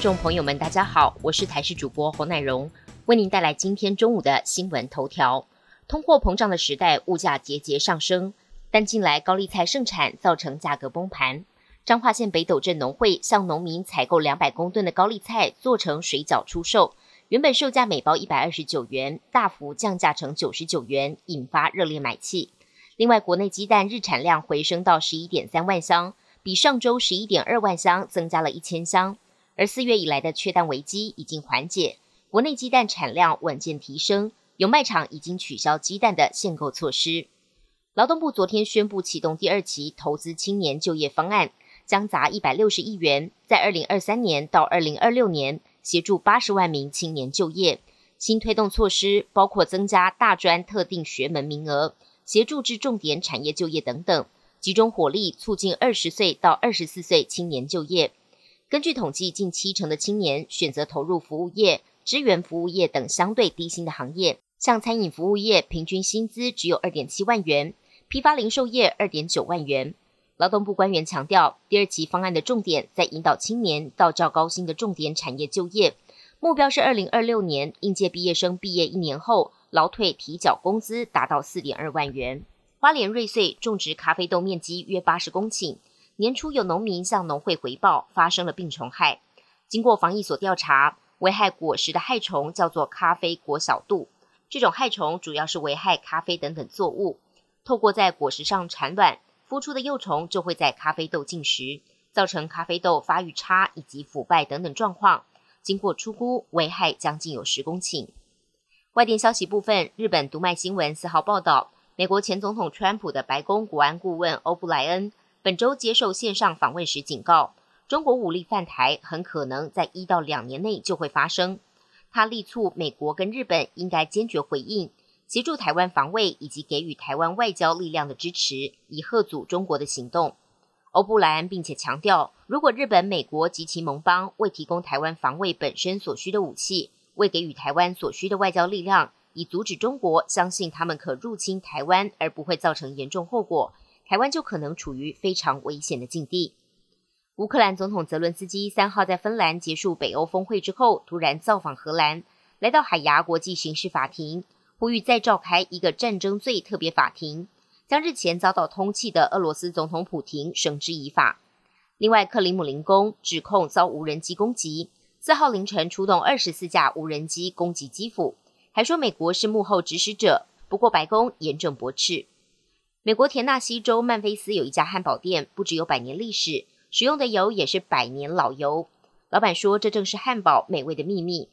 众朋友们，大家好，我是台视主播侯乃荣，为您带来今天中午的新闻头条。通货膨胀的时代，物价节节上升，但近来高丽菜盛产，造成价格崩盘。彰化县北斗镇农会向农民采购两百公吨的高丽菜，做成水饺出售，原本售价每包一百二十九元，大幅降价成九十九元，引发热烈买气。另外，国内鸡蛋日产量回升到十一点三万箱，比上周十一点二万箱增加了一千箱。而四月以来的缺蛋危机已经缓解，国内鸡蛋产量稳健提升，有卖场已经取消鸡蛋的限购措施。劳动部昨天宣布启动第二期投资青年就业方案，将砸一百六十亿元，在二零二三年到二零二六年协助八十万名青年就业。新推动措施包括增加大专特定学门名额。协助至重点产业就业等等，集中火力促进二十岁到二十四岁青年就业。根据统计，近七成的青年选择投入服务业、支援服务业等相对低薪的行业。像餐饮服务业，平均薪资只有二点七万元；批发零售业二点九万元。劳动部官员强调，第二期方案的重点在引导青年到较高薪的重点产业就业，目标是二零二六年应届毕业生毕业一年后。劳退提缴工资达到四点二万元。花莲瑞穗种植咖啡豆面积约八十公顷，年初有农民向农会回报发生了病虫害。经过防疫所调查，危害果实的害虫叫做咖啡果小蠹。这种害虫主要是危害咖啡等等作物，透过在果实上产卵，孵出的幼虫就会在咖啡豆进食，造成咖啡豆发育差以及腐败等等状况。经过初估，危害将近有十公顷。外电消息部分，日本读卖新闻四号报道，美国前总统川普的白宫国安顾问欧布莱恩本周接受线上访问时警告，中国武力犯台很可能在一到两年内就会发生。他力促美国跟日本应该坚决回应，协助台湾防卫以及给予台湾外交力量的支持，以贺阻中国的行动。欧布莱恩并且强调，如果日本、美国及其盟邦未提供台湾防卫本身所需的武器，未给予台湾所需的外交力量，以阻止中国相信他们可入侵台湾而不会造成严重后果，台湾就可能处于非常危险的境地。乌克兰总统泽伦斯基三号在芬兰结束北欧峰会之后，突然造访荷兰，来到海牙国际刑事法庭，呼吁再召开一个战争罪特别法庭，将日前遭到通缉的俄罗斯总统普廷绳之以法。另外，克里姆林宫指控遭无人机攻击。四号凌晨出动二十四架无人机攻击基辅，还说美国是幕后指使者。不过白宫严正驳斥。美国田纳西州曼菲斯有一家汉堡店，不只有百年历史，使用的油也是百年老油。老板说，这正是汉堡美味的秘密。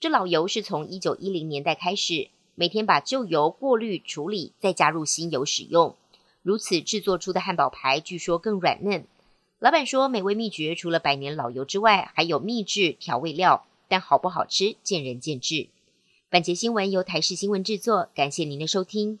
这老油是从一九一零年代开始，每天把旧油过滤处理，再加入新油使用，如此制作出的汉堡排，据说更软嫩。老板说，美味秘诀除了百年老油之外，还有秘制调味料，但好不好吃见仁见智。本节新闻由台视新闻制作，感谢您的收听。